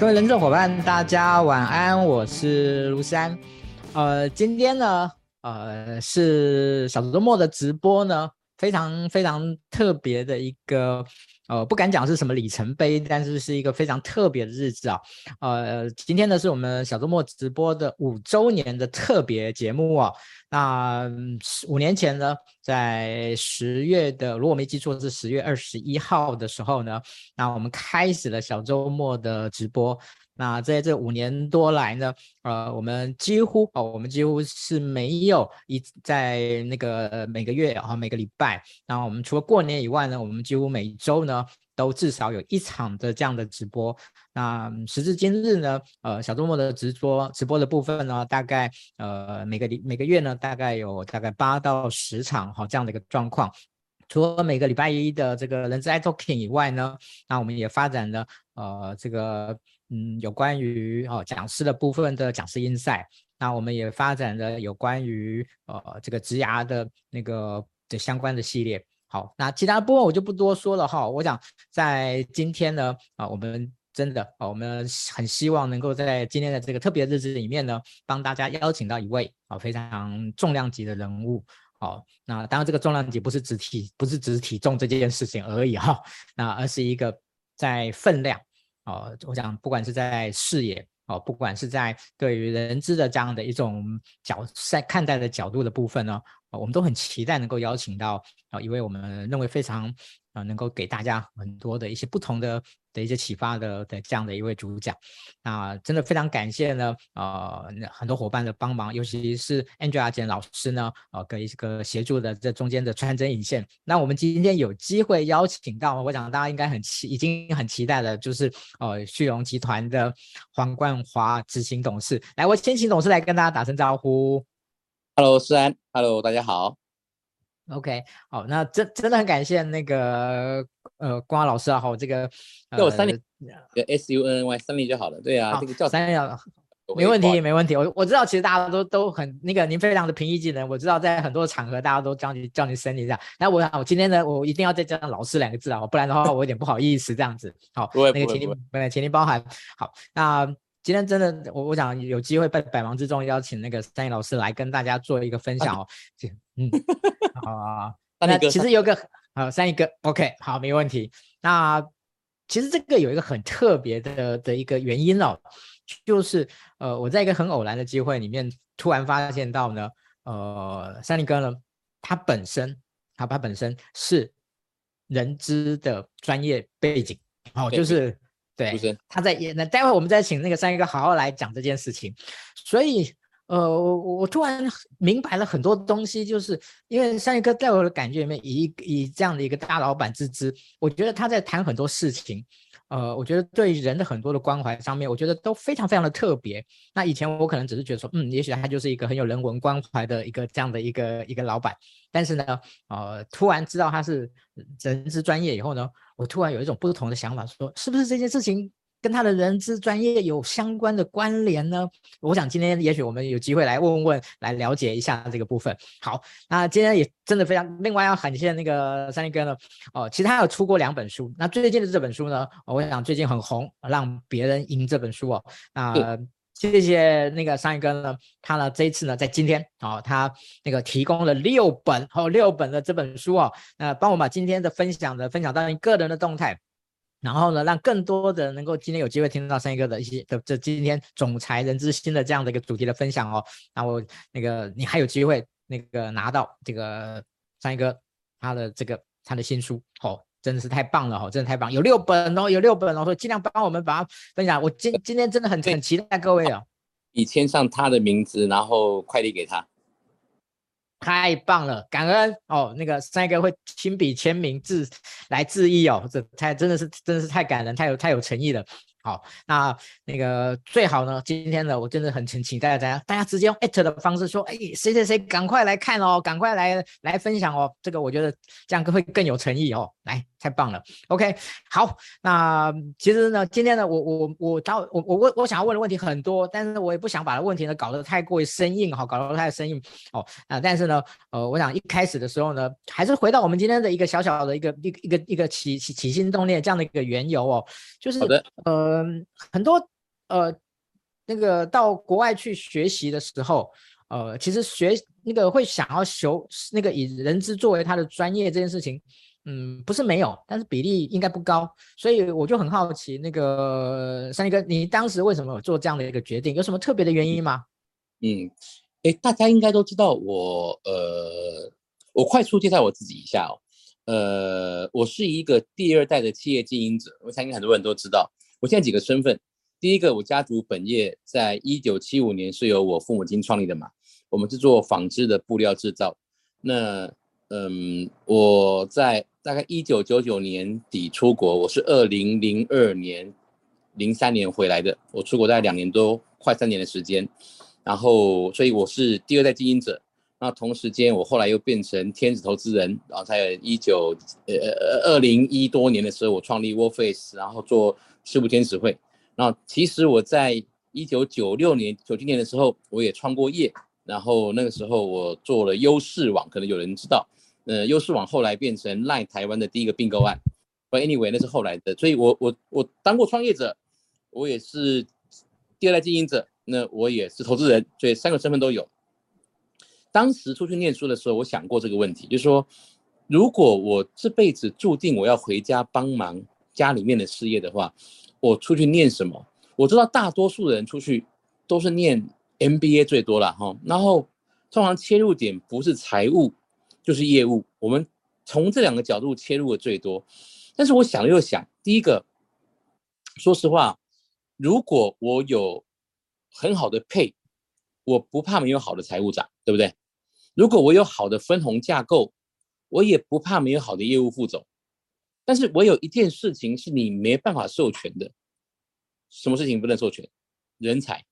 各位人众伙伴，大家晚安，我是卢山。呃，今天呢，呃，是小周末的直播呢，非常非常特别的一个。呃，不敢讲是什么里程碑，但是是一个非常特别的日子啊。呃，今天呢是我们小周末直播的五周年的特别节目啊。那五年前呢，在十月的，如果没记错是十月二十一号的时候呢，那我们开始了小周末的直播。那在这五年多来呢，呃，我们几乎哦，我们几乎是没有一在那个每个月啊，每个礼拜，然后我们除了过年以外呢，我们几乎每周呢都至少有一场的这样的直播。那时至今日呢，呃，小周末的直播直播的部分呢，大概呃每个礼每个月呢，大概有大概八到十场哈这样的一个状况。除了每个礼拜一的这个人资 iTalking 以外呢，那我们也发展了呃这个。嗯，有关于哦讲师的部分的讲师 Insight，那我们也发展了有关于呃这个职涯的那个的相关的系列。好，那其他部分我就不多说了哈。我想在今天呢，啊，我们真的啊，我们很希望能够在今天的这个特别日子里面呢，帮大家邀请到一位啊非常重量级的人物。好，那当然这个重量级不是指体，不是指体重这件事情而已哈，那而是一个在分量。哦，我想不管是在视野哦，不管是在对于人资的这样的一种角在看待的角度的部分呢，我们都很期待能够邀请到啊一位我们认为非常。啊，能够给大家很多的一些不同的的一些启发的的这样的一位主讲，那真的非常感谢呢，呃，很多伙伴的帮忙，尤其是 Angela 简老师呢，呃，给一个协助的这中间的穿针引线。那我们今天有机会邀请到，我想大家应该很期，已经很期待的，就是呃，旭荣集团的黄冠华执行董事。来，我先请董事来跟大家打声招呼。Hello，思安，Hello，大家好。OK，好，那真真的很感谢那个呃瓜老师啊，好这个叫我 Sunny，就 S U N N Y Sunny 就好了。对啊，这个叫 Sunny 啊，没问题，没问题。我我知道，其实大家都都很那个，您非常的平易近人。我知道在很多场合，大家都叫你叫你 Sunny 这样。那我我今天呢，我一定要再加上老师两个字啊，不然的话我有点不好意思这样子。好，那个请您，对，请您包涵。好，那今天真的，我我想有机会在百忙之中邀请那个 Sunny 老师来跟大家做一个分享哦。嗯。好啊，那其实有个呃，三一哥 OK，好，没问题。那其实这个有一个很特别的的一个原因哦，就是呃，我在一个很偶然的机会里面，突然发现到呢，呃，三一哥呢，他本身，他他本身是人资的专业背景，哦，就是对，他在演，那待会我们再请那个三一哥好好来讲这件事情，所以。呃，我我突然明白了很多东西，就是因为三一哥在我的感觉里面，以以这样的一个大老板之姿，我觉得他在谈很多事情，呃，我觉得对人的很多的关怀上面，我觉得都非常非常的特别。那以前我可能只是觉得说，嗯，也许他就是一个很有人文关怀的一个这样的一个一个老板，但是呢，呃，突然知道他是人资专业以后呢，我突然有一种不同的想法，说是不是这件事情？跟他的人资专业有相关的关联呢？我想今天也许我们有机会来问问，来了解一下这个部分。好，那今天也真的非常，另外要感谢那个三立哥呢。哦，其实他有出过两本书，那最近的这本书呢，我想最近很红，让别人赢这本书哦。那谢谢那个三一哥呢，他呢这一次呢在今天哦，他那个提供了六本哦，六本的这本书哦，那帮我把今天的分享的分享到你个人的动态。然后呢，让更多的人能够今天有机会听到三一哥的一些的这今天总裁人之心的这样的一个主题的分享哦。然后那个你还有机会那个拿到这个三一哥他的这个他的新书哦，真的是太棒了哦，真的太棒，有六本哦，有六本哦，所以尽量帮我们把它分享。我今今天真的很很期待各位哦，你签上他的名字，然后快递给他。太棒了，感恩哦！那个三哥会亲笔签名字来致意哦，这太真的是真的是太感人，太有太有诚意了。好，那那个最好呢，今天呢，我真的很请请大家，大家直接用艾特的方式说，哎，谁谁谁赶快来看哦，赶快来来分享哦，这个我觉得这样会更有诚意哦，来。太棒了，OK，好，那其实呢，今天呢，我我我到我我我我想要问的问题很多，但是我也不想把问题呢搞得太过于生硬哈，搞得太生硬哦。啊，但是呢，呃，我想一开始的时候呢，还是回到我们今天的一个小小的一个一个一个一个起起起心动念这样的一个缘由哦，就是呃，嗯，很多呃，那个到国外去学习的时候，呃，其实学那个会想要学那个以人资作为他的专业这件事情，嗯，不是没有，但是比例应该不高。所以我就很好奇，那个三立哥，你当时为什么做这样的一个决定？有什么特别的原因吗？嗯，哎，大家应该都知道我，呃，我快速介绍我自己一下哦。呃，我是一个第二代的企业经营者，我相信很多人都知道。我现在几个身份，第一个，我家族本业在一九七五年是由我父母亲创立的嘛，我们是做纺织的布料制造。那，嗯，我在大概一九九九年底出国，我是二零零二年、零三年回来的，我出国大概两年多，快三年的时间。然后，所以我是第二代经营者。那同时间，我后来又变成天使投资人，然后在一九呃二零一多年的时候，我创立 Wordface，然后做识富天使会。那其实我在一九九六年、九七年的时候，我也创过业。然后那个时候我做了优视网，可能有人知道。呃，优视网后来变成赖台湾的第一个并购案。But anyway，那是后来的。所以我我我当过创业者，我也是第二代经营者，那我也是投资人，所以三个身份都有。当时出去念书的时候，我想过这个问题，就是说，如果我这辈子注定我要回家帮忙家里面的事业的话，我出去念什么？我知道大多数人出去都是念 MBA 最多了哈，然后通常切入点不是财务就是业务，我们从这两个角度切入的最多。但是我想了又想，第一个，说实话，如果我有很好的配，我不怕没有好的财务长，对不对？如果我有好的分红架构，我也不怕没有好的业务副总。但是我有一件事情是你没办法授权的，什么事情不能授权？人才。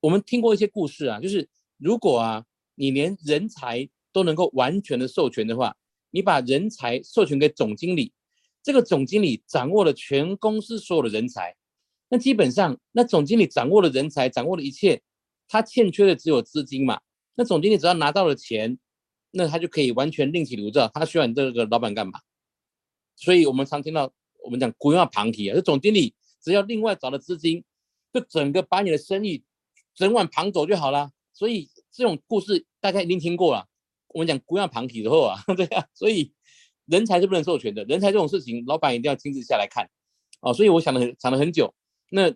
我们听过一些故事啊，就是如果啊，你连人才都能够完全的授权的话，你把人才授权给总经理，这个总经理掌握了全公司所有的人才，那基本上那总经理掌握了人才，掌握了一切，他欠缺的只有资金嘛。那总经理只要拿到了钱，那他就可以完全另起炉灶，他需要你这个老板干嘛？所以我们常听到我们讲规划旁体啊，这总经理只要另外找了资金，就整个把你的生意整碗庞走就好了。所以这种故事大家一定听过了。我们讲规划旁体之后啊，对啊，所以人才是不能授权的，人才这种事情，老板一定要亲自下来看哦。所以我想了很想了很久，那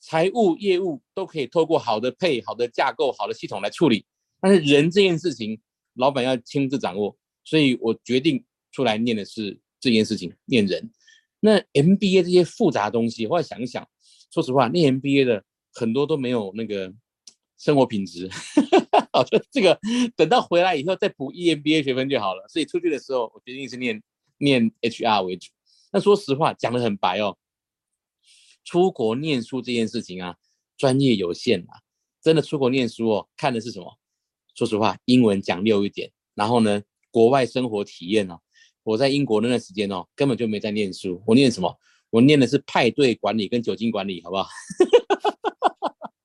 财务业务都可以透过好的配、好的架构、好的系统来处理。但是人这件事情，老板要亲自掌握，所以我决定出来念的是这件事情，念人。那 MBA 这些复杂东西，后来想一想，说实话，念 MBA 的很多都没有那个生活品质。好，就这个等到回来以后再补 EMBA 学分就好了。所以出去的时候，我决定是念念 HR 为主。那说实话，讲得很白哦，出国念书这件事情啊，专业有限啊，真的出国念书哦，看的是什么？说实话，英文讲溜一点，然后呢，国外生活体验哦。我在英国那段时间哦，根本就没在念书。我念什么？我念的是派对管理跟酒精管理，好不好？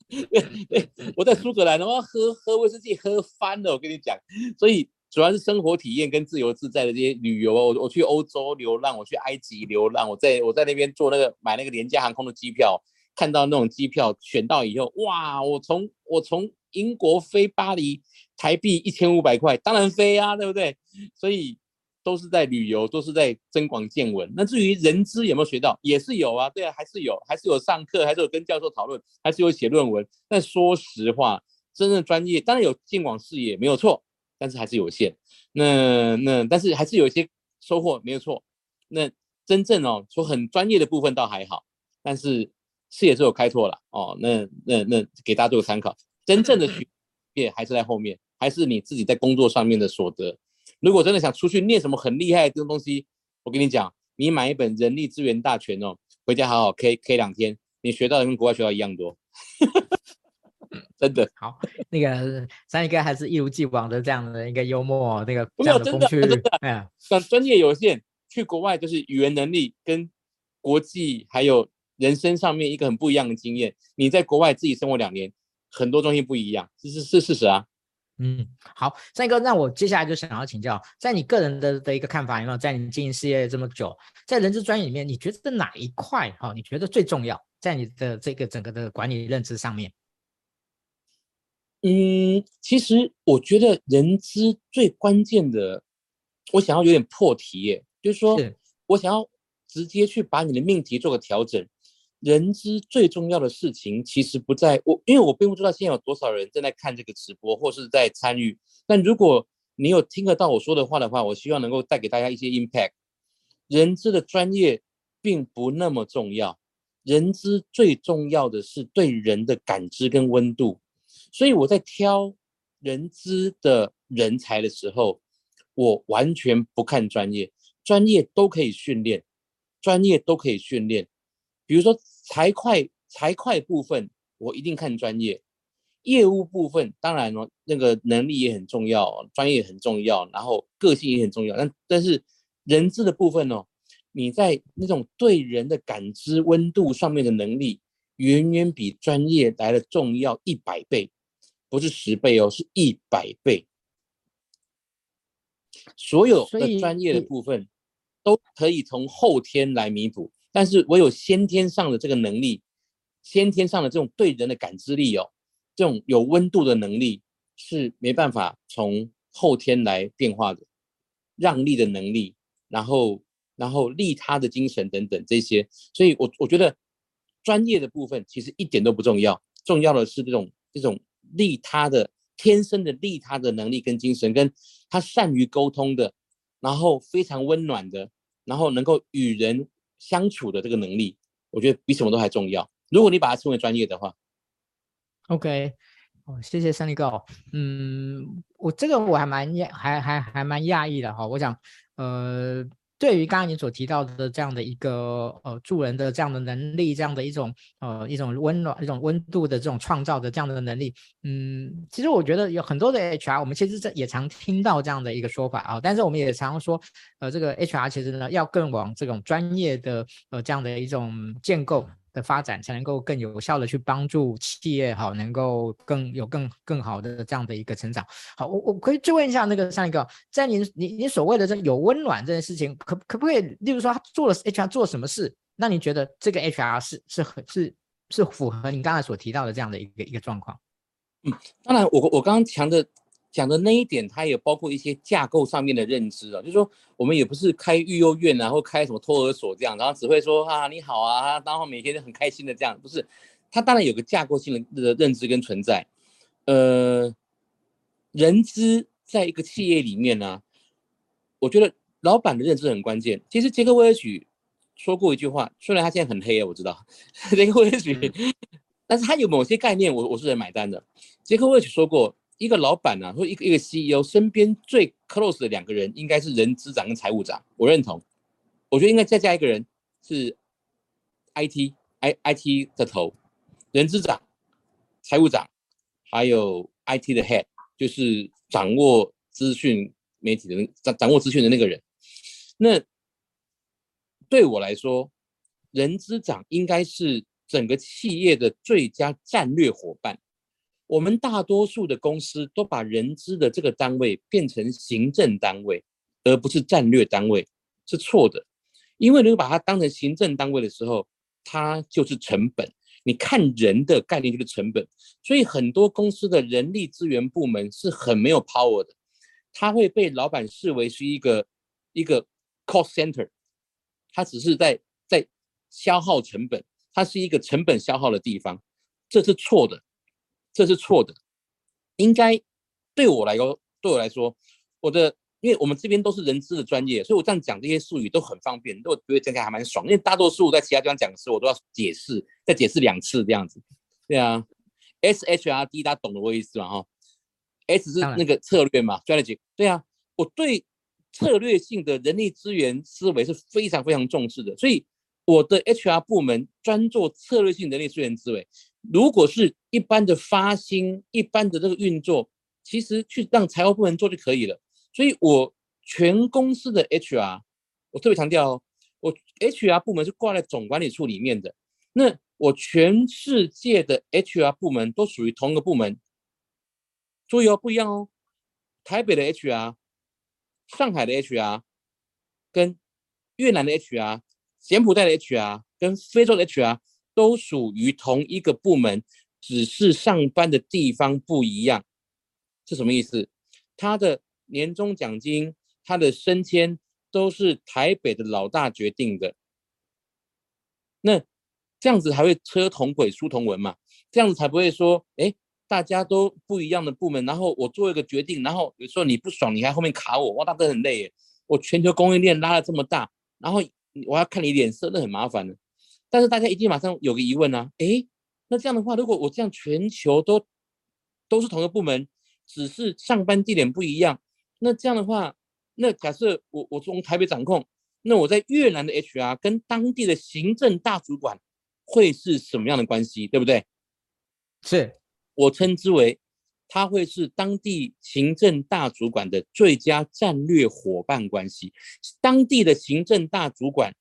对，我在苏格兰的话，喝喝威士忌喝翻了，我跟你讲。所以主要是生活体验跟自由自在的这些旅游。我我去欧洲流浪，我去埃及流浪，我在我在那边做那个买那个廉价航空的机票，看到那种机票选到以后，哇！我从我从英国飞巴黎。台币一千五百块，当然飞啊，对不对？所以都是在旅游，都是在增广见闻。那至于人资有没有学到，也是有啊，对啊，还是有，还是有上课，还是有跟教授讨论，还是有写论文。但说实话，真正专业当然有见广视野，没有错，但是还是有限。那那但是还是有一些收获，没有错。那真正哦，说很专业的部分倒还好，但是视野是有开拓了哦。那那那给大家做个参考，真正的学 业还是在后面。还是你自己在工作上面的所得。如果真的想出去念什么很厉害的这种东西，我跟你讲，你买一本《人力资源大全》哦，回家好好 K K 两天，你学到的跟国外学到一样多。真的好，那个三一哥还是一如既往的这样的一个幽默，那个不是真的真的，哎呀，但专业有限，去国外就是语言能力跟国际还有人生上面一个很不一样的经验。你在国外自己生活两年，很多东西不一样，这是是事实啊。嗯，好，三哥，那我接下来就想要请教，在你个人的的一个看法，有没有在你经营事业这么久，在人资专业里面，你觉得哪一块哈、哦，你觉得最重要，在你的这个整个的管理认知上面？嗯，其实我觉得人资最关键的，我想要有点破题耶，就是说是我想要直接去把你的命题做个调整。人资最重要的事情，其实不在我，因为我并不知道现在有多少人正在看这个直播或是在参与。但如果你有听得到我说的话的话，我希望能够带给大家一些 impact。人资的专业并不那么重要，人资最重要的是对人的感知跟温度。所以我在挑人资的人才的时候，我完全不看专业，专业都可以训练，专业都可以训练。比如说财会财会部分，我一定看专业；业务部分，当然哦，那个能力也很重要，专业很重要，然后个性也很重要。但但是人资的部分哦，你在那种对人的感知温度上面的能力，远远比专业来的重要一百倍，不是十倍哦，是一百倍。所有的专业的部分都可以从后天来弥补。但是我有先天上的这个能力，先天上的这种对人的感知力哦，这种有温度的能力是没办法从后天来变化的，让利的能力，然后然后利他的精神等等这些，所以我我觉得专业的部分其实一点都不重要，重要的是这种这种利他的天生的利他的能力跟精神，跟他善于沟通的，然后非常温暖的，然后能够与人。相处的这个能力，我觉得比什么都还重要。如果你把它称为专业的话，OK，哦，谢谢三立哥。嗯，我这个我还蛮，还还还蛮讶异的哈。我想，呃。对于刚刚你所提到的这样的一个呃助人的这样的能力，这样的一种呃一种温暖、一种温度的这种创造的这样的能力，嗯，其实我觉得有很多的 HR，我们其实这也常听到这样的一个说法啊，但是我们也常说，呃，这个 HR 其实呢要更往这种专业的呃这样的一种建构。的发展才能够更有效的去帮助企业，好，能够更有更更好的这样的一个成长。好，我我可以追问一下那个上一个，在您你你所谓的这有温暖这件事情，可可不可以，例如说他做了 HR 做什么事，那你觉得这个 HR 是是很是是符合你刚才所提到的这样的一个一个状况？嗯，当然我，我刚刚强的。讲的那一点，它也包括一些架构上面的认知啊，就是说我们也不是开育幼院啊，或开什么托儿所这样，然后只会说啊你好啊，然后每天都很开心的这样，不是，它当然有个架构性的认知跟存在。呃，人资在一个企业里面呢、啊，我觉得老板的认知很关键。其实杰克威尔许说过一句话，虽然他现在很黑啊，我知道 杰克威尔许，但是他有某些概念我，我我是很买单的。杰克威尔许说过。一个老板呢，或一个一个 CEO 身边最 close 的两个人，应该是人资长跟财务长。我认同，我觉得应该再加一个人是 IT I IT 的头，人资长、财务长，还有 IT 的 head，就是掌握资讯媒体的掌掌握资讯的那个人。那对我来说，人资长应该是整个企业的最佳战略伙伴。我们大多数的公司都把人资的这个单位变成行政单位，而不是战略单位，是错的。因为如果把它当成行政单位的时候，它就是成本。你看人的概念就是成本，所以很多公司的人力资源部门是很没有 power 的，它会被老板视为是一个一个 cost center，它只是在在消耗成本，它是一个成本消耗的地方，这是错的。这是错的，应该对我来说，对我来说，我的，因为我们这边都是人资的专业，所以我这样讲这些术语都很方便，都觉得讲起来还蛮爽。因为大多数在其他地方讲的时候，我都要解释，再解释两次这样子。对啊，S H R D 大家懂得我意思吗？哈，S 是那个策略嘛，strategy。对啊，我对策略性的人力资源思维是非常非常重视的，所以我的 H R 部门专做策略性人力资源思维。如果是一般的发薪，一般的这个运作，其实去让财务部门做就可以了。所以我全公司的 HR，我特别强调哦，我 HR 部门是挂在总管理处里面的。那我全世界的 HR 部门都属于同一个部门，注意哦，不一样哦。台北的 HR、上海的 HR、跟越南的 HR、柬埔寨的 HR、跟非洲的 HR 都属于同一个部门，只是上班的地方不一样。是什么意思？他的年终奖金、他的升迁都是台北的老大决定的。那这样子才会车同轨、书同文嘛？这样子才不会说，哎，大家都不一样的部门，然后我做一个决定，然后有时候你不爽，你还后面卡我，哇，大哥很累耶。我全球供应链拉了这么大，然后我要看你脸色，那很麻烦的。但是大家一定马上有个疑问啊，诶，那这样的话，如果我这样全球都都是同一个部门，只是上班地点不一样，那这样的话，那假设我我从台北掌控，那我在越南的 HR 跟当地的行政大主管会是什么样的关系，对不对？是我称之为。他会是当地行政大主管的最佳战略伙伴关系，当地的行政大主管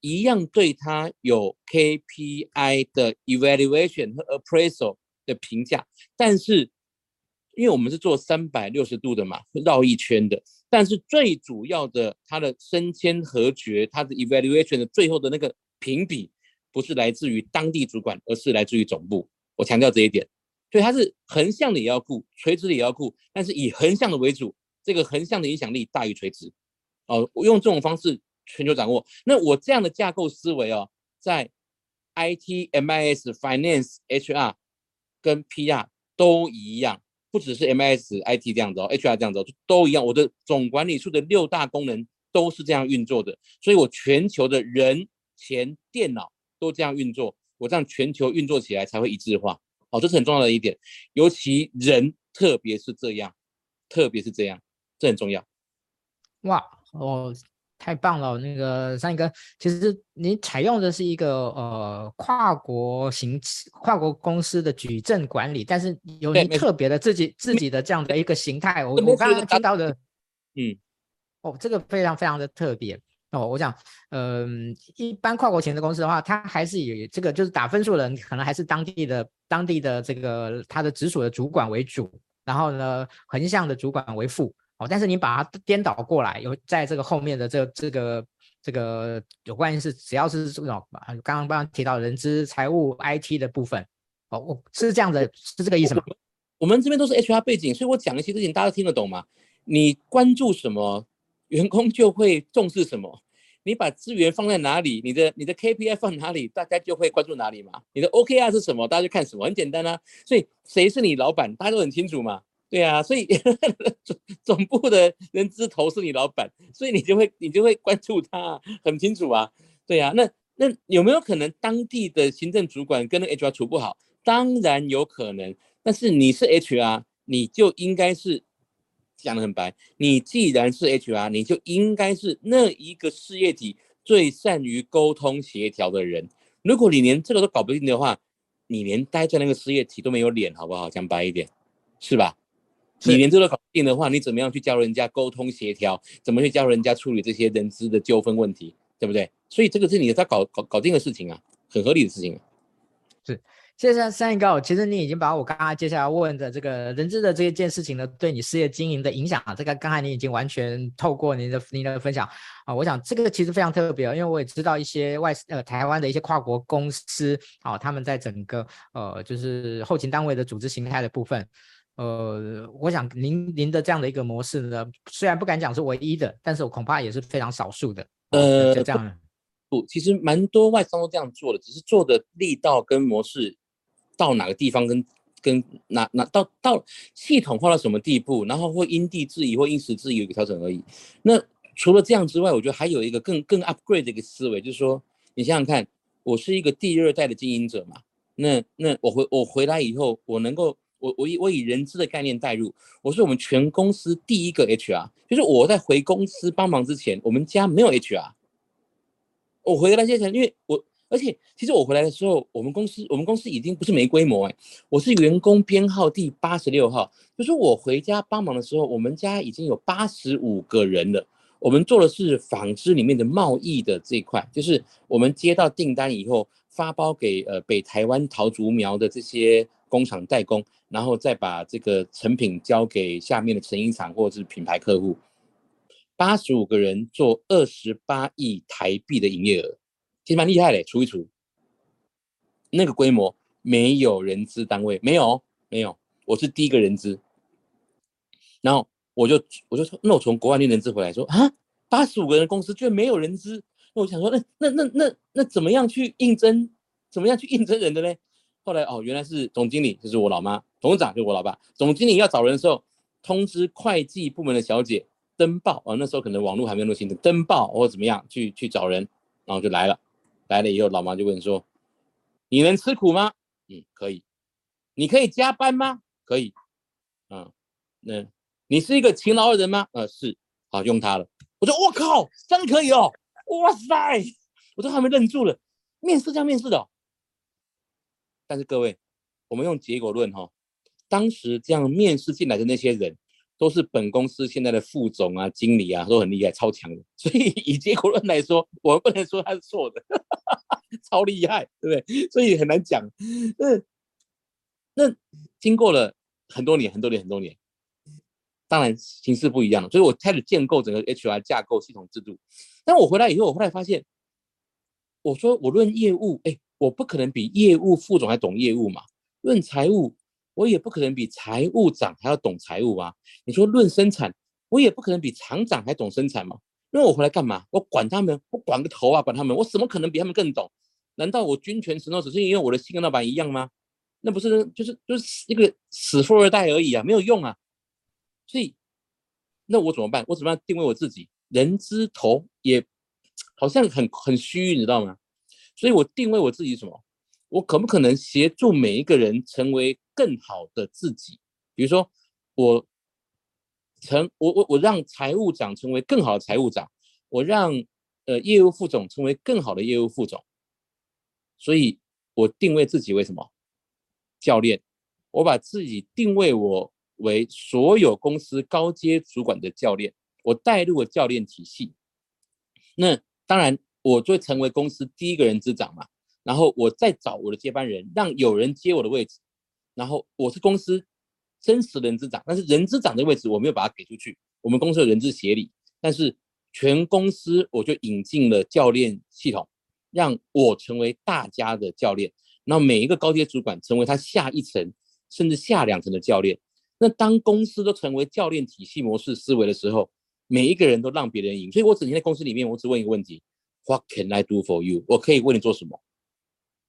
一样对他有 KPI 的 evaluation 和 appraisal 的评价，但是因为我们是做三百六十度的嘛，绕一圈的，但是最主要的他的升迁和决，他的 evaluation 的最后的那个评比，不是来自于当地主管，而是来自于总部。我强调这一点。所以它是横向的也要顾，垂直的也要顾，但是以横向的为主，这个横向的影响力大于垂直。哦，我用这种方式全球掌握。那我这样的架构思维哦，在 IT、MIS、Finance、HR 跟 PR 都一样，不只是 MIS、IT 这样子哦，HR 这样子哦，都一样。我的总管理处的六大功能都是这样运作的，所以我全球的人、钱、电脑都这样运作，我这样全球运作起来才会一致化。哦，这是很重要的一点，尤其人，特别是这样，特别是这样，这很重要。哇，哦，太棒了！那个三哥，其实你采用的是一个呃跨国行跨国公司的矩阵管理，但是有你特别的自己自己的这样的一个形态。我我刚刚听到的，嗯，哦，这个非常非常的特别。哦，我想，嗯、呃，一般跨国型的公司的话，它还是以这个就是打分数的人，可能还是当地的当地的这个他的直属的主管为主，然后呢，横向的主管为副。哦，但是你把它颠倒过来，有在这个后面的这个、这个这个有关系是只要是这种刚刚刚刚提到人资、财务、IT 的部分，哦，我是这样的，是这个意思吗？我，我们这边都是 HR 背景，所以我讲一些事情大家都听得懂吗？你关注什么，员工就会重视什么。你把资源放在哪里，你的你的 KPI 放哪里，大家就会关注哪里嘛。你的 OKR 是什么，大家就看什么，很简单啊。所以谁是你老板，大家都很清楚嘛。对啊，所以 总总部的人资头是你老板，所以你就会你就会关注他，很清楚啊。对啊，那那有没有可能当地的行政主管跟那 HR 处不好？当然有可能，但是你是 HR，你就应该是。讲的很白，你既然是 HR，你就应该是那一个事业体最善于沟通协调的人。如果你连这个都搞不定的话，你连待在那个事业体都没有脸，好不好？讲白一点，是吧？是你连这个都搞不定的话，你怎么样去教人家沟通协调？怎么去教人家处理这些人资的纠纷问题？对不对？所以这个是你在搞搞搞定的事情啊，很合理的事情啊。是。谢谢三一高，其实你已经把我刚刚接下来问的这个人资的这一件事情呢，对你事业经营的影响啊，这个刚才你已经完全透过您的您的分享啊，我想这个其实非常特别，因为我也知道一些外呃台湾的一些跨国公司啊，他们在整个呃就是后勤单位的组织形态的部分，呃，我想您您的这样的一个模式呢，虽然不敢讲是唯一的，但是我恐怕也是非常少数的，呃，就这样。不，其实蛮多外商都这样做的，只是做的力道跟模式。到哪个地方跟跟哪哪到到系统化到什么地步，然后会因地制宜或因时制宜有一个调整而已。那除了这样之外，我觉得还有一个更更 upgrade 的一个思维，就是说，你想想看，我是一个第二代的经营者嘛，那那我回我回来以后，我能够我我以我以人资的概念带入，我是我们全公司第一个 HR，就是我在回公司帮忙之前，我们家没有 HR，我回来之前，因为我。而且，其实我回来的时候，我们公司我们公司已经不是没规模哎，我是员工编号第八十六号。就是我回家帮忙的时候，我们家已经有八十五个人了。我们做的是纺织里面的贸易的这一块，就是我们接到订单以后，发包给呃北台湾桃竹苗的这些工厂代工，然后再把这个成品交给下面的成衣厂或者是品牌客户。八十五个人做二十八亿台币的营业额，其实蛮厉害的，除一除，那个规模没有人资单位，没有没有，我是第一个人资。然后我就我就说，那我从国外练人资回来说啊，八十五个人的公司居然没有人资，那我想说，那那那那那怎么样去应征？怎么样去应征人的呢？后来哦，原来是总经理，就是我老妈；董事长就是我老爸。总经理要找人的时候，通知会计部门的小姐登报啊。那时候可能网络还没有那么兴，登报或者怎么样去去找人，然后就来了。来了以后，老妈就问说：“你能吃苦吗？”嗯，可以。你可以加班吗？可以。嗯，那你是一个勤劳的人吗？呃，是。好，用它了。我说：“我靠，真可以哦！哇塞！”我都还没愣住了。面试这样面试的。但是各位，我们用结果论哈，当时这样面试进来的那些人，都是本公司现在的副总啊、经理啊，都很厉害、超强的。所以以结果论来说，我不能说他是错的，超厉害，对不对？所以很难讲。那那经过了很多年、很多年、很多年，当然形势不一样了。所以我开始建构整个 HR 架构系统制度。但我回来以后，我后来发现，我说我论业务，哎。我不可能比业务副总还懂业务嘛？论财务，我也不可能比财务长还要懂财务啊。你说论生产，我也不可能比厂长还懂生产嘛？那我回来干嘛？我管他们，我管个头啊！管他们，我怎么可能比他们更懂？难道我军权神授只是因为我的心跟老板一样吗？那不是就是就是一个死富二代而已啊，没有用啊。所以，那我怎么办？我怎么样定位我自己？人之头也好像很很虚，你知道吗？所以我定位我自己什么？我可不可能协助每一个人成为更好的自己？比如说，我成我我我让财务长成为更好的财务长，我让呃业务副总成为更好的业务副总。所以我定位自己为什么？教练，我把自己定位我为所有公司高阶主管的教练，我带入了教练体系。那当然。我就成为公司第一个人资长嘛，然后我再找我的接班人，让有人接我的位置，然后我是公司真实人资长，但是人资长的位置我没有把它给出去。我们公司有人资协理，但是全公司我就引进了教练系统，让我成为大家的教练，然后每一个高阶主管成为他下一层甚至下两层的教练。那当公司都成为教练体系模式思维的时候，每一个人都让别人赢。所以我整天在公司里面，我只问一个问题。What can I do for you？我可以为你做什么？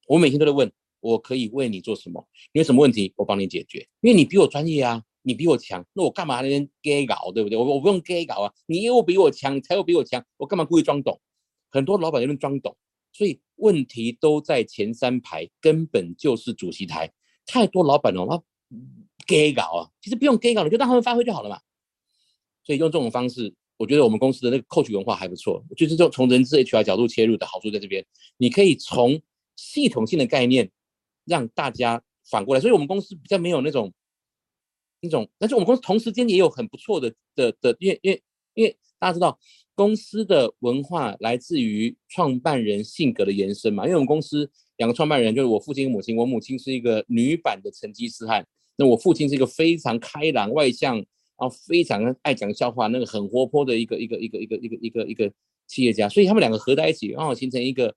我每天都在问，我可以为你做什么？你有什么问题，我帮你解决。因为你比我专业啊，你比我强，那我干嘛还能 gay 搞，对不对？我我不用 gay 搞啊，你又比我强，才又比我强，我干嘛故意装懂？很多老板在那装懂，所以问题都在前三排，根本就是主席台。太多老板了，他 gay 搞啊，其实不用 gay 搞，你就让他们发挥就好了嘛。所以用这种方式。我觉得我们公司的那个 coach 文化还不错，就是这种从人资 HR 角度切入的好处在这边。你可以从系统性的概念让大家反过来，所以我们公司比较没有那种那种，但是我们公司同时间也有很不错的的的，因为因为因为大家知道公司的文化来自于创办人性格的延伸嘛。因为我们公司两个创办人就是我父亲和母亲，我母亲是一个女版的成吉思汗，那我父亲是一个非常开朗外向。然后非常爱讲笑话，那个很活泼的一个一个一个一个一个一个一个企业家，所以他们两个合在一起，刚好形成一个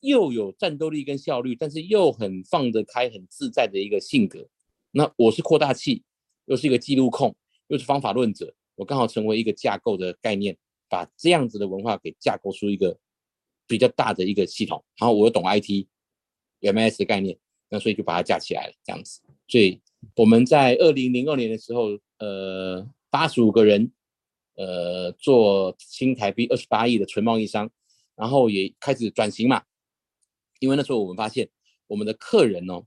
又有战斗力跟效率，但是又很放得开、很自在的一个性格。那我是扩大器，又是一个记录控，又是方法论者，我刚好成为一个架构的概念，把这样子的文化给架构出一个比较大的一个系统。然后我又懂 IT、MS 的概念，那所以就把它架起来了，这样子。所以我们在二零零二年的时候。呃，八十五个人，呃，做新台币二十八亿的纯贸易商，然后也开始转型嘛。因为那时候我们发现，我们的客人哦，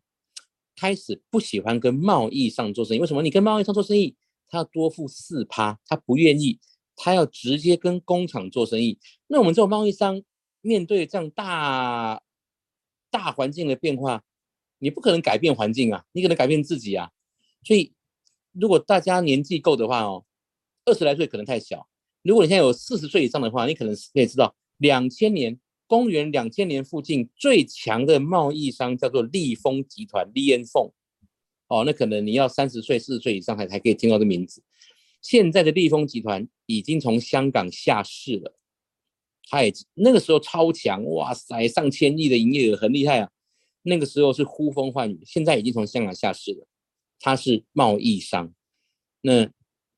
开始不喜欢跟贸易商做生意。为什么？你跟贸易商做生意，他要多付四趴，他不愿意，他要直接跟工厂做生意。那我们这种贸易商面对这样大大环境的变化，你不可能改变环境啊，你可能改变自己啊，所以。如果大家年纪够的话哦，二十来岁可能太小。如果你现在有四十岁以上的话，你可能可以知道，两千年，公元两千年附近最强的贸易商叫做利丰集团 （Li & Fung）。哦，那可能你要三十岁、四十岁以上才才可以听到这名字。现在的利丰集团已经从香港下市了，它也那个时候超强，哇塞，上千亿的营业额很厉害啊。那个时候是呼风唤雨，现在已经从香港下市了，它是贸易商。那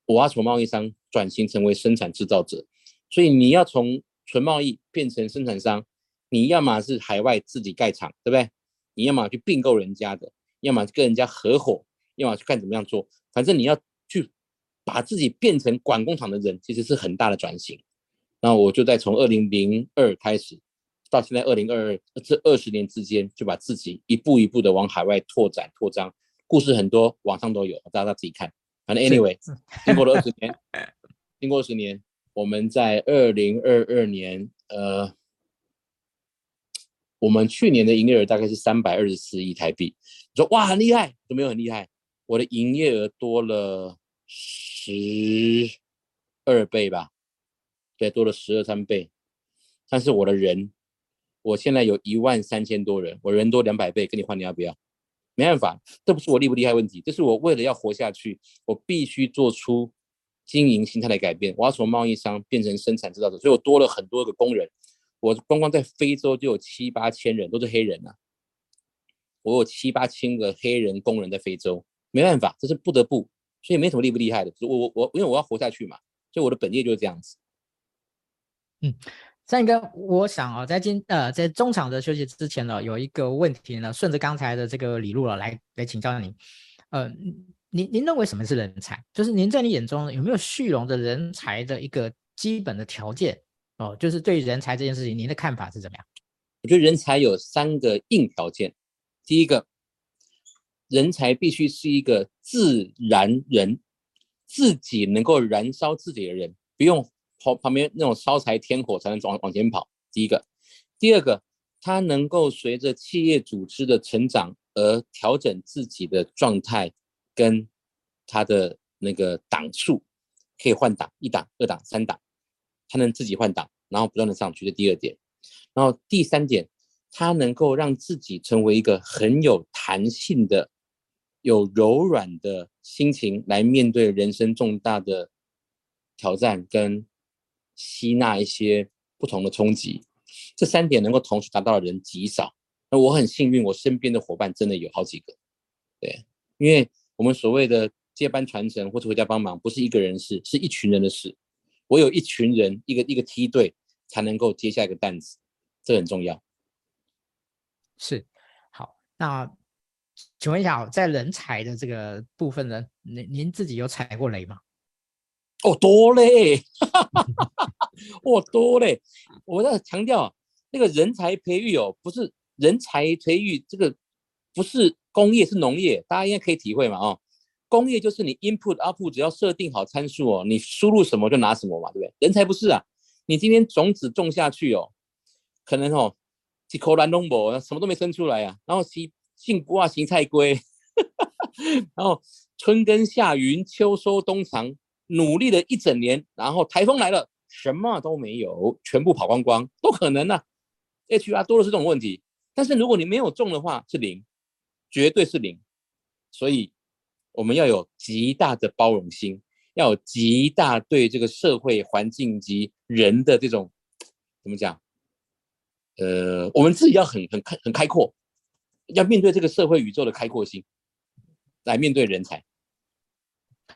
我要从贸易商转型成为生产制造者，所以你要从纯贸易变成生产商，你要么是海外自己盖厂，对不对？你要么去并购人家的，要么跟人家合伙，要么去看怎么样做。反正你要去把自己变成管工厂的人，其实是很大的转型。那我就在从二零零二开始，到现在二零二二这二十年之间，就把自己一步一步的往海外拓展扩张。故事很多，网上都有，大家自己看。反正 anyway，经过了二十年，经过二十年，我们在二零二二年，呃，我们去年的营业额大概是三百二十四亿台币。你说哇，很厉害，有没有很厉害？我的营业额多了十二倍吧？对，多了十二三倍。但是我的人，我现在有一万三千多人，我人多两百倍，跟你换，你要不要？没办法，这不是我厉不厉害问题，这是我为了要活下去，我必须做出经营心态的改变。我要从贸易商变成生产制造者，所以我多了很多个工人。我光光在非洲就有七八千人，都是黑人呐、我有七八千个黑人工人在非洲，没办法，这是不得不，所以没什么厉不厉害的。我我我，因为我要活下去嘛，所以我的本业就是这样子。嗯。三哥，我想啊，在今呃，在中场的休息之前呢，有一个问题呢，顺着刚才的这个理路了，来来请教您。呃，您您认为什么是人才？就是您在你眼中有没有蓄容的人才的一个基本的条件？哦，就是对人才这件事情，您的看法是怎么样？我觉得人才有三个硬条件。第一个，人才必须是一个自然人，自己能够燃烧自己的人，不用。旁旁边那种烧柴添火才能往往前跑。第一个，第二个，他能够随着企业组织的成长而调整自己的状态，跟他的那个档数可以换档，一档、二档、三档，他能自己换档，然后不断的上去。这第二点，然后第三点，他能够让自己成为一个很有弹性的、有柔软的心情来面对人生重大的挑战跟。吸纳一些不同的冲击，这三点能够同时达到的人极少。那我很幸运，我身边的伙伴真的有好几个。对，因为我们所谓的接班传承或者回家帮忙，不是一个人事，是一群人的事。我有一群人，一个一个梯队，才能够接下一个担子，这很重要。是，好，那请问一下，在人才的这个部分呢，您您自己有踩过雷吗？哦，多嘞，哦，多嘞！我在强调，那个人才培育哦，不是人才培育，这个不是工业，是农业，大家应该可以体会嘛，哦，工业就是你 input output 只要设定好参数哦，你输入什么就拿什么嘛，对不对？人才不是啊，你今天种子种下去哦，可能哦，几口蓝龙博什么都没生出来啊，然后西杏瓜啊，芹菜龟，然后春耕夏耘，秋收冬藏。努力了一整年，然后台风来了，什么都没有，全部跑光光，都可能呢、啊。HR 多的是这种问题，但是如果你没有中的话，是零，绝对是零。所以我们要有极大的包容心，要有极大对这个社会环境及人的这种怎么讲？呃，我们自己要很很开很开阔，要面对这个社会宇宙的开阔心，来面对人才。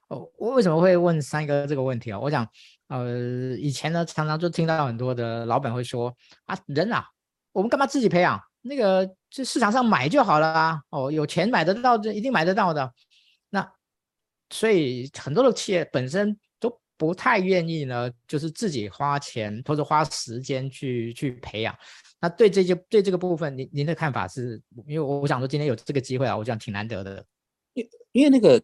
哦，我为什么会问三哥这个问题啊？我想，呃，以前呢，常常就听到很多的老板会说啊，人啊，我们干嘛自己培养？那个就市场上买就好了啊。哦，有钱买得到，就一定买得到的。那所以很多的企业本身都不太愿意呢，就是自己花钱或者花时间去去培养。那对这些对这个部分，您您的看法是？因为我想说今天有这个机会啊，我想挺难得的。因因为那个。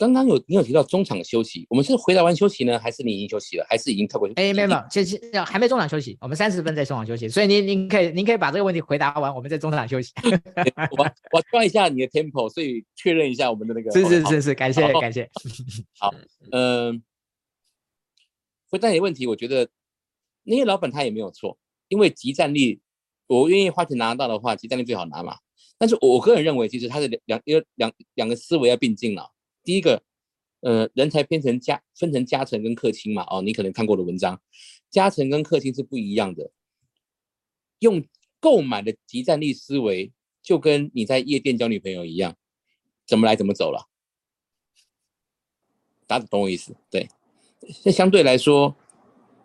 刚刚有你有提到中场休息，我们是回答完休息呢，还是你已经休息了，还是已经透过？哎，没有没有，其实还没中场休息，我们三十分在中场休息，所以您您可以您可以把这个问题回答完，我们在中场休息。我我抓一下你的 tempo，所以确认一下我们的那个。是是是是，感谢感谢。好，嗯、呃，回答你的问题，我觉得那些老板他也没有错，因为集战力，我愿意花钱拿到的话，集战力最好拿嘛。但是我个人认为，其实他的两两两两两个思维要并进了。第一个，呃，人才分成加分成加成跟客卿嘛，哦，你可能看过的文章，加成跟客卿是不一样的。用购买的即战力思维，就跟你在夜店交女朋友一样，怎么来怎么走了。大家懂我意思？对，那相对来说，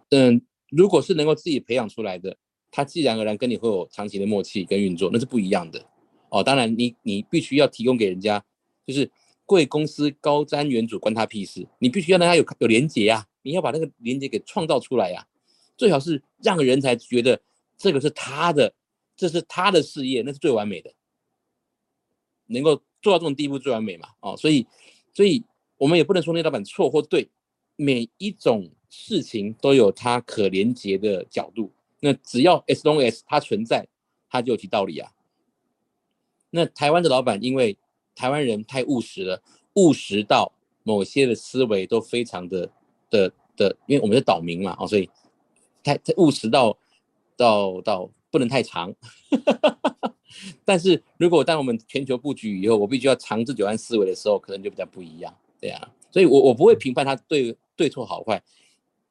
嗯，如果是能够自己培养出来的，他自然而然跟你会有长期的默契跟运作，那是不一样的。哦，当然你你必须要提供给人家，就是贵公司高瞻远瞩，关他屁事。你必须要让他有有连接呀，你要把那个连接给创造出来呀，最好是让人才觉得这个是他的，这是他的事业，那是最完美的。能够做到这种地步最完美嘛？哦，所以所以。我们也不能说那老板错或对，每一种事情都有它可连接的角度。那只要 as long as 它存在，它就有其道理啊。那台湾的老板因为台湾人太务实了，务实到某些的思维都非常的的的，因为我们是岛民嘛，哦，所以太太务实到到到不能太长。但是如果当我们全球布局以后，我必须要长治久安思维的时候，可能就比较不一样。对啊，所以我我不会评判他对对错好坏，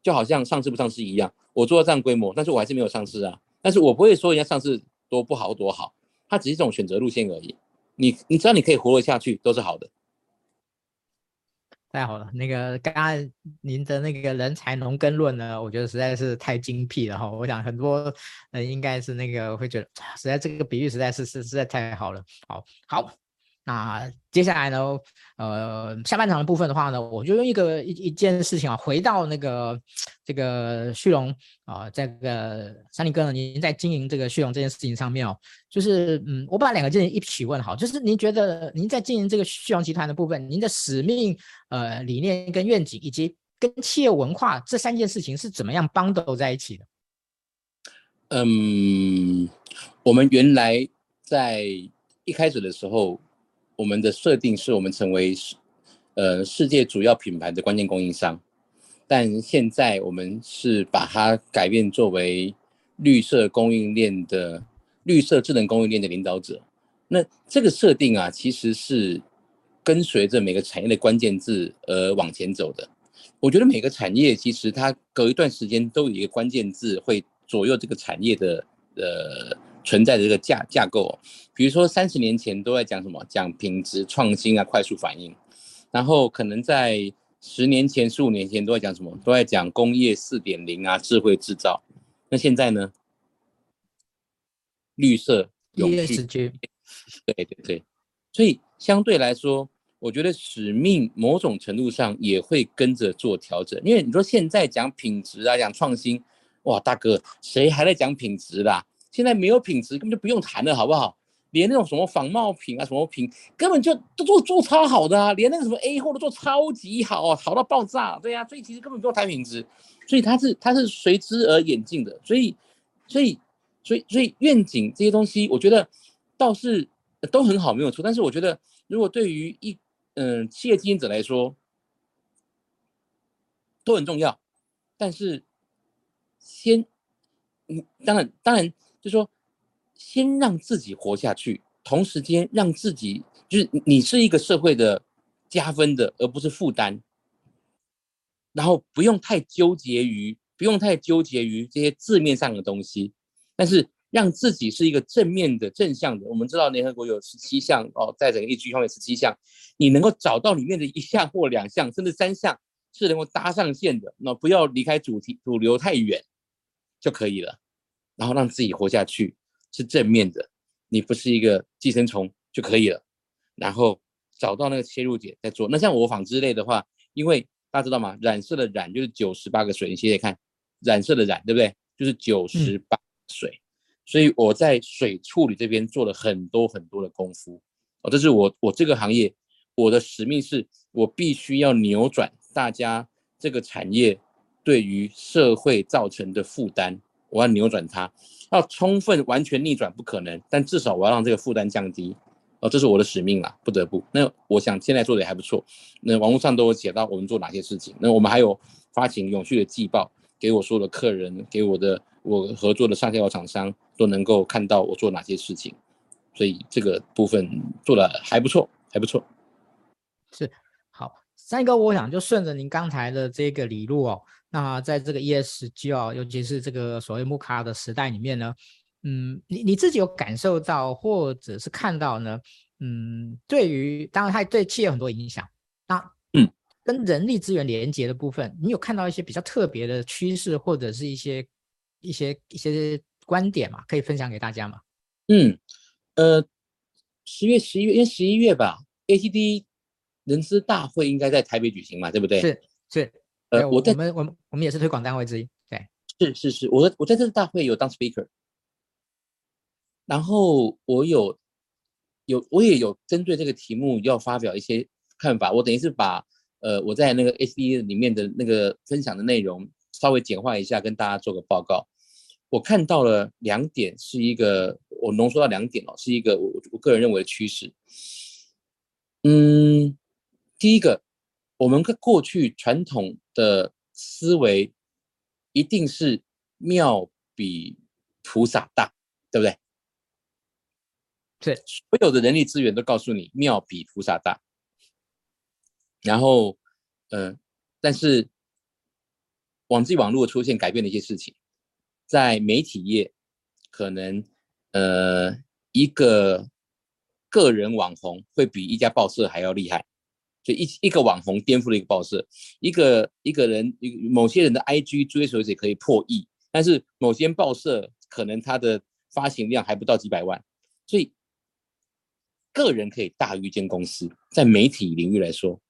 就好像上市不上市一样，我做到这样规模，但是我还是没有上市啊。但是我不会说人家上市多不好多好，它只是一种选择路线而已。你你只要你可以活得下去，都是好的。太好了，那个刚刚您的那个人才农耕论呢，我觉得实在是太精辟了哈。我想很多人应该是那个会觉得，实在这个比喻实在是是实在太好了。好，好。那接下来呢，呃，下半场的部分的话呢，我就用一个一一件事情啊，回到那个这个旭荣啊，这个三林哥呢，您在经营这个旭荣这件事情上面哦，就是嗯，我把两个事情一起问好，就是您觉得您在经营这个旭荣集团的部分，您的使命、呃理念跟愿景，以及跟企业文化这三件事情是怎么样 bundle 在一起的？嗯，我们原来在一开始的时候。我们的设定是我们成为世呃世界主要品牌的关键供应商，但现在我们是把它改变作为绿色供应链的绿色智能供应链的领导者。那这个设定啊，其实是跟随着每个产业的关键字而往前走的。我觉得每个产业其实它隔一段时间都有一个关键字会左右这个产业的呃。存在的这个架架构，比如说三十年前都在讲什么？讲品质创新啊，快速反应。然后可能在十年前、十五年前都在讲什么？都在讲工业四点零啊，智慧制造。那现在呢？绿色永续。对对对。所以相对来说，我觉得使命某种程度上也会跟着做调整。因为你说现在讲品质啊，讲创新，哇，大哥，谁还在讲品质啦？现在没有品质，根本就不用谈了，好不好？连那种什么仿冒品啊，什么品，根本就都做做超好的啊！连那个什么 A 货都做超级好啊，好到爆炸，对呀、所以其实根本不用谈品质，所以它是它是随之而演进的。所以所以所以所以愿景这些东西，我觉得倒是都很好，没有错。但是我觉得，如果对于一嗯、企业经营者来说，都很重要。但是先嗯，当然当然。就说，先让自己活下去，同时间让自己就是你是一个社会的加分的，而不是负担。然后不用太纠结于，不用太纠结于这些字面上的东西，但是让自己是一个正面的、正向的。我们知道联合国有十七项哦，在整个一句话有十七项，你能够找到里面的一项或两项，甚至三项是能够搭上线的，那不要离开主题主流太远就可以了。然后让自己活下去是正面的，你不是一个寄生虫就可以了。然后找到那个切入点再做。那像我纺织类的话，因为大家知道吗？染色的染就是九十八个水，你写写看，染色的染对不对？就是九十八水。嗯。所以我在水处理这边做了很多很多的功夫。哦，这是我我这个行业我的使命是，我必须要扭转大家这个产业对于社会造成的负担。我要扭转它，要充分完全逆转不可能，但至少我要让这个负担降低，哦，这是我的使命啦，不得不。那我想现在做的也还不错，那网络上都有写到我们做哪些事情。那我们还有发行永续的季报，给我所有的客人，给我的我合作的上下游厂商都能够看到我做哪些事情。所以这个部分做得还不错，还不错。是，好，三哥，我想就顺着您刚才的这个理路哦，那在这个 ESG 哦，尤其是这个所谓 MUCA 的时代里面呢，嗯，你你自己有感受到或者是看到呢？嗯，对于当然它对企业有很多影响，那嗯，跟人力资源连接的部分，你有看到一些比较特别的趋势或者是一些一些一些观点嘛？可以分享给大家吗？嗯，呃，十月、十一月，因为十一月吧，ATD 人资大会应该在台北举行嘛，对不对？是是，呃，我我们我们我们也是推广单位之一，对，是是是，我我在这次大会有当 speaker，然后我有有我也有针对这个题目要发表一些看法，我等于是把呃我在那个 ATD 里面的那个分享的内容稍微简化一下，跟大家做个报告。我看到了两点，是一个我浓缩到两点哦，是一个我我个人认为的趋势。嗯，第一个，我们跟过去传统的思维一定是庙比菩萨大，对不对？对，所有的人力资源都告诉你庙比菩萨大。然后，嗯、呃，但是网际网络出现改变了一些事情。在媒体业，可能呃一个个人网红会比一家报社还要厉害，就一一个网红颠覆了一个报社，一个一个人一某些人的 IG 追随者可以破亿，但是某些报社可能它的发行量还不到几百万，所以个人可以大于一间公司，在媒体领域来说，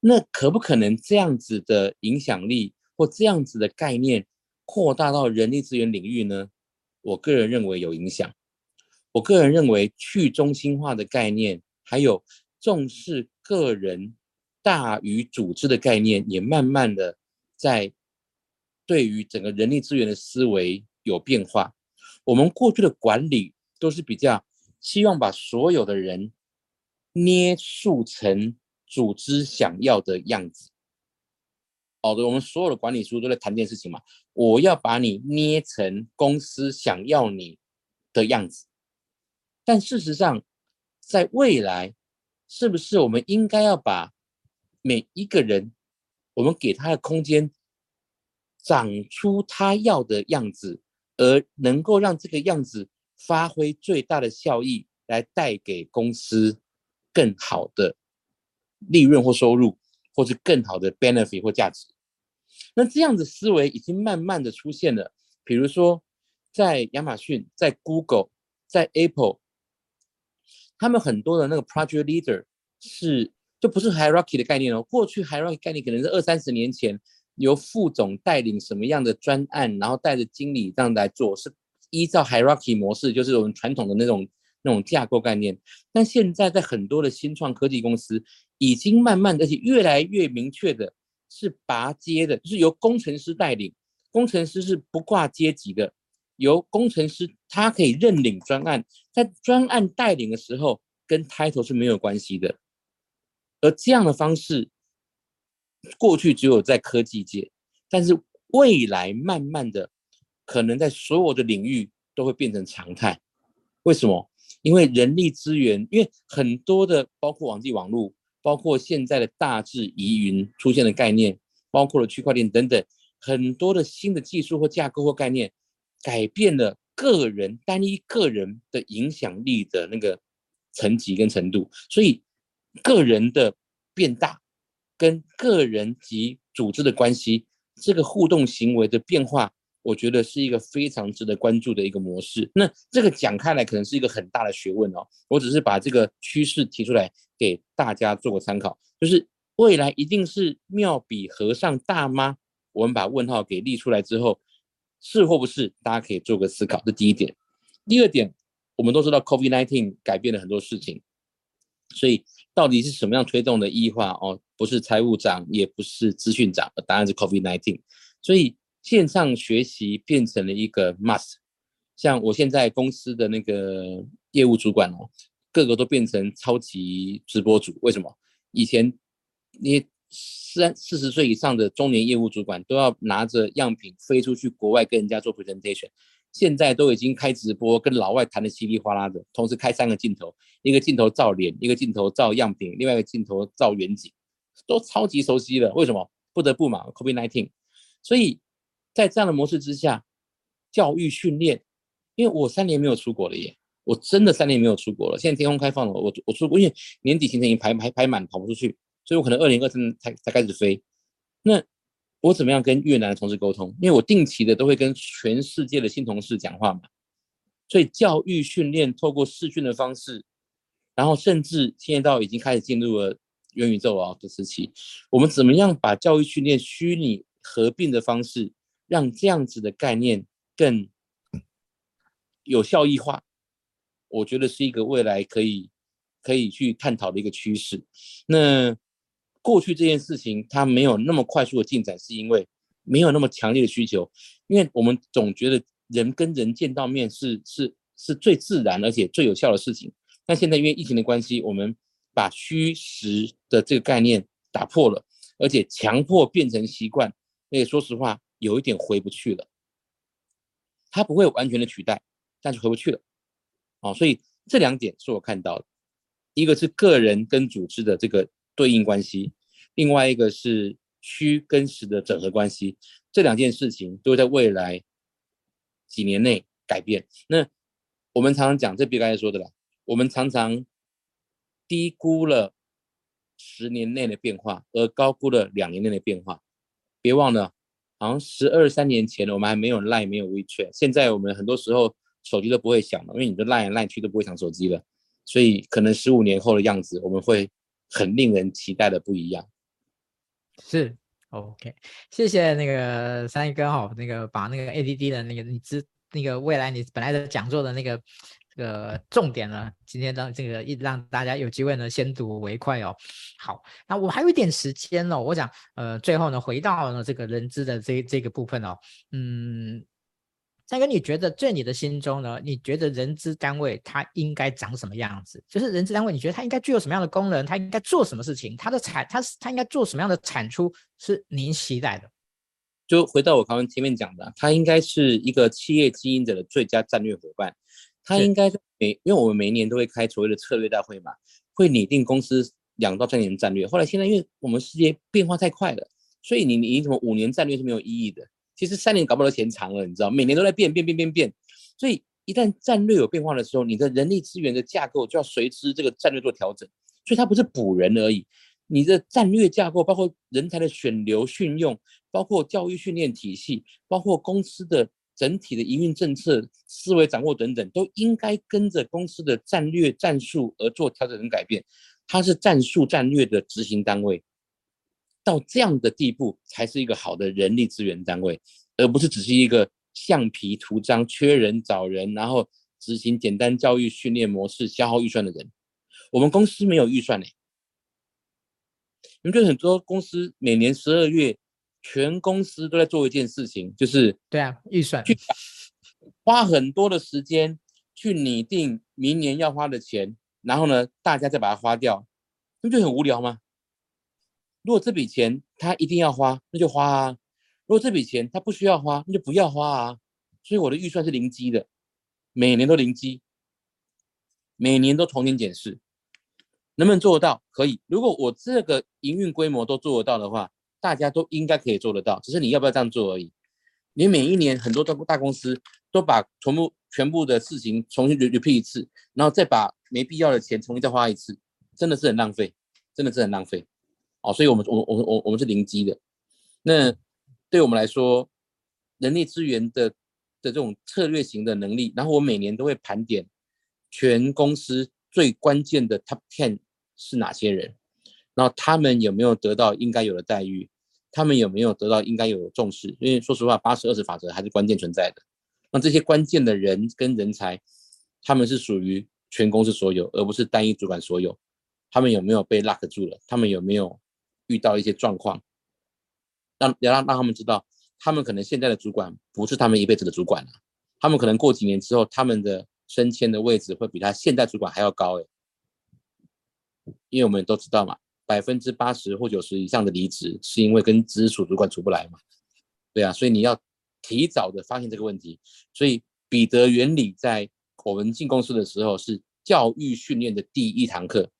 那可不可能这样子的影响力或这样子的概念？扩大到人力资源领域呢？我个人认为有影响。我个人认为去中心化的概念，还有重视个人大于组织的概念，也慢慢的在对于整个人力资源的思维有变化。我们过去的管理都是比较希望把所有的人捏塑成组织想要的样子。好的，我们所有的管理书都在谈这件事情嘛。我要把你捏成公司想要你的样子，但事实上，在未来，是不是我们应该要把每一个人，我们给他的空间，长出他要的样子，而能够让这个样子发挥最大的效益，来带给公司更好的利润或收入，或是更好的 benefit 或价值。那这样子思维已经慢慢的出现了，比如说在亚马逊、在 Google、在 Apple，他们很多的那个 project leader 是就不是 hierarchy 的概念哦。过去 hierarchy 概念可能是二三十年前由副总带领什么样的专案，然后带着经理这样来做，是依照 hierarchy 模式，就是我们传统的那种那种架构概念。但现在在很多的新创科技公司，已经慢慢的而且越来越明确的。是拔阶的，就是由工程师带领。工程师是不挂阶级的，由工程师他可以认领专案，在专案带领的时候，跟 title 是没有关系的。而这样的方式，过去只有在科技界，但是未来慢慢的，可能在所有的领域都会变成常态。为什么？因为人力资源，因为很多的包括网际网络。包括现在的大智疑云出现的概念，包括了区块链等等，很多的新的技术或架构或概念，改变了个人单一个人的影响力的那个层级跟程度，所以个人的变大，跟个人及组织的关系，这个互动行为的变化。我觉得是一个非常值得关注的一个模式。那这个讲开来可能是一个很大的学问哦。我只是把这个趋势提出来给大家做个参考。就是未来一定是庙比和尚大吗？我们把问号给立出来之后，是或不是？大家可以做个思考。这第一点。第二点，我们都知道 COVID-19 改变了很多事情，所以到底是什么样推动的异化哦？不是财务长，也不是资讯长，答案是 COVID-19。所以。线上学习变成了一个 must，像我现在公司的那个业务主管哦，个个都变成超级直播主。为什么？以前你三四十岁以上的中年业务主管都要拿着样品飞出去国外跟人家做 presentation，现在都已经开直播，跟老外谈的稀里哗啦的，同时开三个镜头，一个镜头照脸，一个镜头照样品，另外一个镜头照远景，都超级熟悉了。为什么？不得不嘛，COVID-19。所以在这样的模式之下，教育训练，因为我三年没有出国了耶，我真的三年没有出国了。现在天空开放了，我我出国，因为年底行程已经排排排满，跑不出去，所以我可能二零二三才才开始飞。那我怎么样跟越南的同事沟通？因为我定期的都会跟全世界的新同事讲话嘛，所以教育训练透过视讯的方式，然后甚至现在到已经开始进入了元宇宙啊的时期，我们怎么样把教育训练虚拟合并的方式，让这样子的概念更有效益化？我觉得是一个未来可以可以去探讨的一个趋势。那。过去这件事情它没有那么快速的进展，是因为没有那么强烈的需求，因为我们总觉得人跟人见到面是是是最自然而且最有效的事情。但现在因为疫情的关系，我们把虚实的这个概念打破了，而且强迫变成习惯，而且说实话有一点回不去了。它不会完全的取代，但是回不去了。哦，所以这两点是我看到的，一个是个人跟组织的这个对应关系。另外一个是虚跟实的整合关系，这两件事情都会在未来几年内改变。那我们常常讲，这别刚才说的了，我们常常低估了十年内的变化，而高估了两年内的变化。别忘了，好像十二三年前我们还没有 Line，没有 WeChat，现在我们很多时候手机都不会响了，因为你的赖来赖去都不会响手机了，所以可能十五年后的样子，我们会很令人期待的不一样。是，OK，谢谢那个三一哥哈，那个把那个 ADD 的那个你知那个未来你本来的讲座的那个这个重点呢，今天让这个一直让大家有机会呢先睹为快哦。好，那我还有一点时间哦，我想呃最后呢回到了这个人资的这这个部分哦，嗯。三哥，你觉得在你的心中呢？你觉得人资单位它应该长什么样子？就是人资单位，你觉得它应该具有什么样的功能？它应该做什么事情？它的产，它是它应该做什么样的产出？是您期待的？就回到我刚刚前面讲的，它应该是一个企业经营者的最佳战略伙伴。它应该每，因为我们每一年都会开所谓的策略大会嘛，会拟定公司两到三年战略。后来现在因为我们世界变化太快了，所以你你什么五年战略是没有意义的。其实三年搞不到钱长了，你知道，每年都在变变变变变，所以一旦战略有变化的时候，你的人力资源的架构就要随之这个战略做调整。所以它不是补人而已，你的战略架构包括人才的选留训用，包括教育训练体系，包括公司的整体的营运政策思维掌握等等，都应该跟着公司的战略战术而做调整跟改变。它是战术战略的执行单位。到这样的地步，才是一个好的人力资源单位，而不是只是一个橡皮图章、缺人找人，然后执行简单教育训练模式、消耗预算的人。我们公司没有预算呢。你们觉得很多公司每年十二月，全公司都在做一件事情，就是对啊，预算，去花很多的时间去拟定明年要花的钱，然后呢，大家再把它花掉，你不就很无聊吗？如果这笔钱他一定要花，那就花啊；如果这笔钱他不需要花，那就不要花啊。所以我的预算是零基的，每年都零基，每年都重新检视，能不能做得到？可以。如果我这个营运规模都做得到的话，大家都应该可以做得到，只是你要不要这样做而已。你每一年很多大大公司都把全部全部的事情重新 repeat 一次，然后再把没必要的钱重新再花一次，真的是很浪费，真的是很浪费。哦，所以我们我我我我们是零基的，那对我们来说，人力资源的的这种策略型的能力，然后我每年都会盘点全公司最关键的 top ten 是哪些人，然后他们有没有得到应该有的待遇，他们有没有得到应该有的重视？因为说实话，八十二十法则还是关键存在的。那这些关键的人跟人才，他们是属于全公司所有，而不是单一主管所有。他们有没有被 lock 住了？他们有没有？遇到一些状况，让要让让他们知道，他们可能现在的主管不是他们一辈子的主管了，他们可能过几年之后，他们的升迁的位置会比他现在主管还要高诶，因为我们都知道嘛，百分之八十或九十以上的离职是因为跟直属主管处不来嘛，对啊，所以你要提早的发现这个问题，所以彼得原理在我们进公司的时候是教育训练的第一堂课，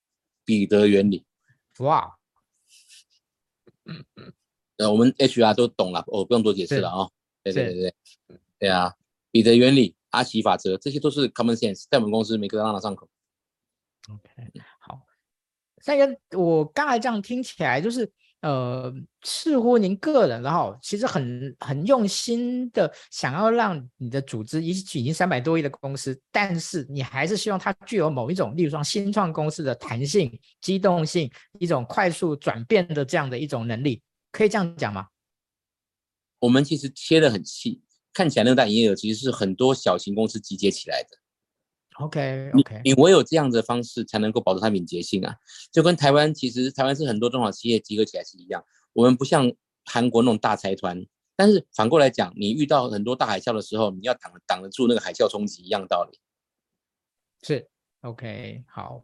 彼得原理。哇，呃，我们 HR 都懂了，我不用多解释了啊。对对对对，对啊，彼得原理、阿奇法则，这些都是 common sense，在我们公司每个人朗朗上口。OK，好，三哥，我刚才这样听起来就是。呃，似乎您个人，然后其实很很用心的想要让你的组织，已已经三百多亿的公司，但是你还是希望它具有某一种，例如说新创公司的弹性、机动性，一种快速转变的这样的一种能力，可以这样讲吗？我们其实切得很细，看起来那个大营业额其实是很多小型公司集结起来的。OK OK，你唯有这样的方式才能够保持它敏捷性啊，就跟台湾其实台湾是很多中小企业集合起来是一样，我们不像韩国那种大财团，但是反过来讲，你遇到很多大海啸的时候，你要挡挡得住那个海啸冲击一样道理。是 OK 好，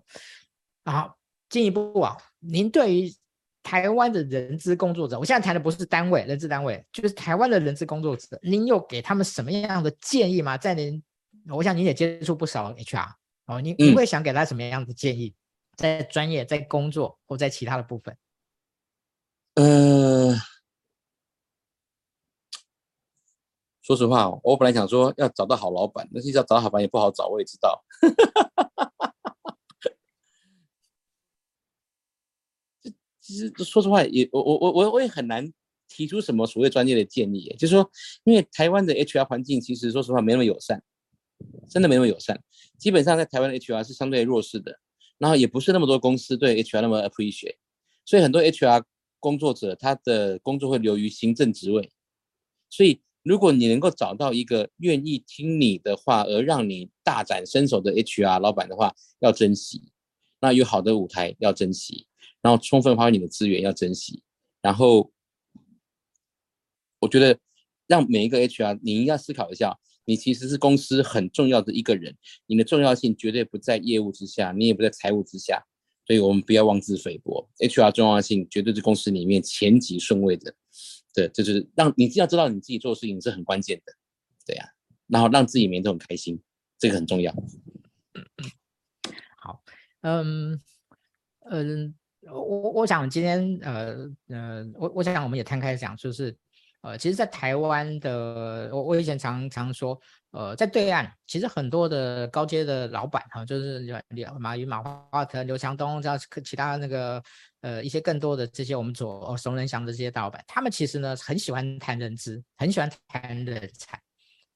好，进一步啊，您对于台湾的人资工作者，我现在谈的不是单位人资单位，就是台湾的人资工作者，您有给他们什么样的建议吗？在您我想你也接触不少 HR 哦，你你会想给他什么样的建议？嗯、在专业、在工作或在其他的部分？呃，说实话，我本来想说要找到好老板，但是要找到好老板也不好找，我也知道。这其实说实话，也我我我我我也很难提出什么所谓专业的建议。就是说，因为台湾的 HR 环境其实说实话没那么友善。真的没那么友善，基本上在台湾的 HR 是相对弱势的，然后也不是那么多公司对 HR 那么 appreciate，所以很多 HR 工作者他的工作会流于行政职位，所以如果你能够找到一个愿意听你的话而让你大展身手的 HR 老板的话，要珍惜，那有好的舞台要珍惜，然后充分发挥你的资源要珍惜，然后我觉得让每一个 HR 你应该思考一下。你其实是公司很重要的一个人，你的重要性绝对不在业务之下，你也不在财务之下，所以我们不要妄自菲薄。HR 重要性绝对是公司里面前几顺位的，对，就是让你要知道你自己做的事情是很关键的，对呀、啊，然后让自己每天都很开心，这个很重要。好，嗯嗯，我我想今天呃呃，我我想我们也摊开讲，就是。呃，其实，在台湾的，我我以前常常说，呃，在对岸，其实很多的高阶的老板哈，就是马云、马化腾、刘强东，这样其他那个，呃，一些更多的这些我们所耳熟能详的这些大老板，他们其实呢，很喜欢谈人资，很喜欢谈人才，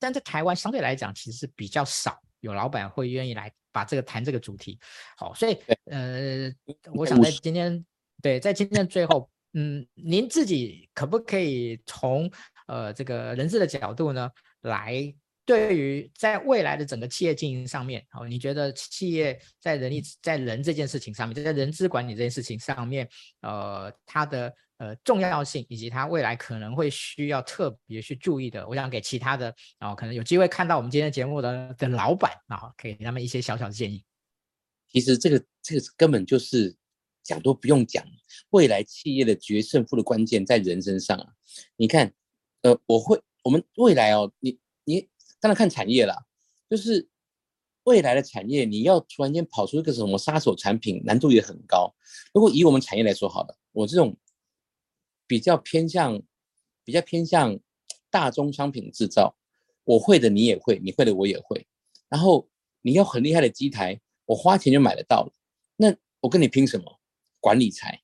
但在台湾相对来讲，其实是比较少有老板会愿意来把这个谈这个主题。好，所以呃，我想在今天，对，在今天的最后。嗯，您自己可不可以从呃这个人资的角度呢，来对于在未来的整个企业经营上面，哦，你觉得企业在人力在人这件事情上面，在人资管理这件事情上面，呃，它的呃重要性以及它未来可能会需要特别去注意的，我想给其他的啊、哦，可能有机会看到我们今天节目的的老板啊，给他们一些小小的建议。其实这个这个根本就是。讲都不用讲，未来企业的决胜负的关键在人身上啊！你看，呃，我会，我们未来哦，你你当然看产业啦，就是未来的产业，你要突然间跑出一个什么杀手产品，难度也很高。如果以我们产业来说好了，我这种比较偏向比较偏向大宗商品制造，我会的你也会，你会的我也会。然后你要很厉害的机台，我花钱就买得到了，那我跟你拼什么？管理才，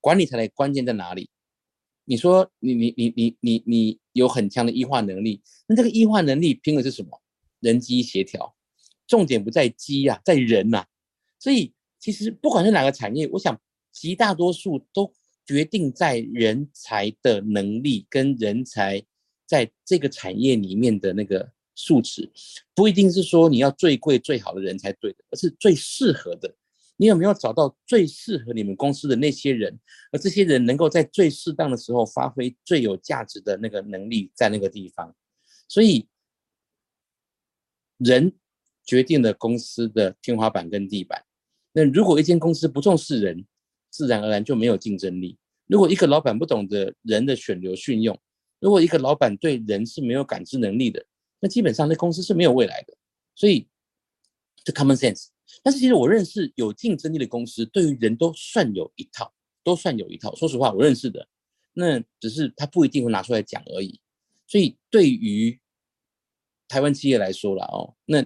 管理才的关键在哪里？你说你你你你你你有很强的异化能力，那这个异化能力拼的是什么？人机协调，重点不在机啊，在人呐、所以其实不管是哪个产业，我想极大多数都决定在人才的能力跟人才在这个产业里面的那个素质，不一定是说你要最贵最好的人才对的，而是最适合的。你有没有找到最适合你们公司的那些人？而这些人能够在最适当的时候发挥最有价值的那个能力，在那个地方。所以，人决定了公司的天花板跟地板。那如果一间公司不重视人，自然而然就没有竞争力。如果一个老板不懂得人的选留训用，如果一个老板对人是没有感知能力的，那基本上那公司是没有未来的。所以，就 common sense。但是其实我认识有竞争力的公司，对于人都算有一套，都算有一套。说实话，我认识的那只是他不一定会拿出来讲而已。所以对于台湾企业来说了哦，那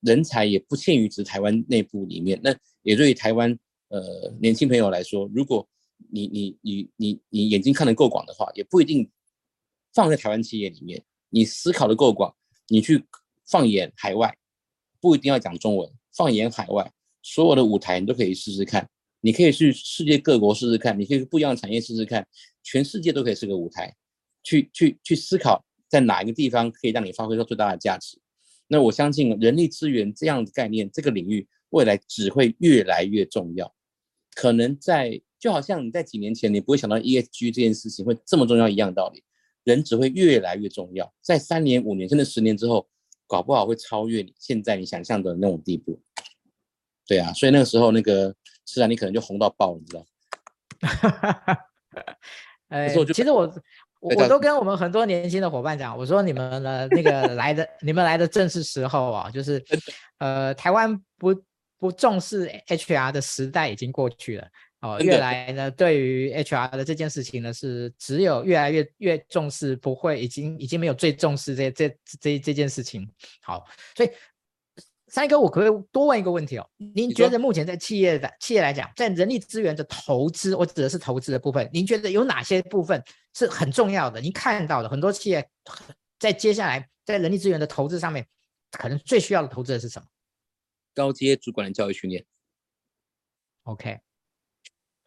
人才也不限于只台湾内部里面。那也对于台湾呃年轻朋友来说，如果你你你你你眼睛看得够广的话，也不一定放在台湾企业里面。你思考的够广，你去放眼海外，不一定要讲中文。放眼海外，所有的舞台你都可以试试看。你可以去世界各国试试看，你可以去不一样的产业试试看。全世界都可以是个舞台，去去去思考在哪一个地方可以让你发挥到最大的价值。那我相信人力资源这样的概念，这个领域未来只会越来越重要。可能在就好像你在几年前你不会想到 ESG 这件事情会这么重要一样道理，人只会越来越重要。在三年、五年甚至十年之后。搞不好会超越你现在你想象的那种地步，对啊，所以那个时候那个是啊，你可能就红到爆，你知道？哎，其实我我我都跟我们很多年轻的伙伴讲，我说你们的那个来的你们来的正是时候啊，就是 呃，台湾不不重视 HR 的时代已经过去了。哦，越来呢，对于 HR 的这件事情呢，是只有越来越越重视，不会已经已经没有最重视这这这这件事情。好，所以三哥，我可不可以多问一个问题哦？您觉得目前在企业的企业来讲，在人力资源的投资，我指的是投资的部分，您觉得有哪些部分是很重要的？您看到的很多企业在接下来在人力资源的投资上面，可能最需要的投资的是什么？高阶主管的教育训练。OK。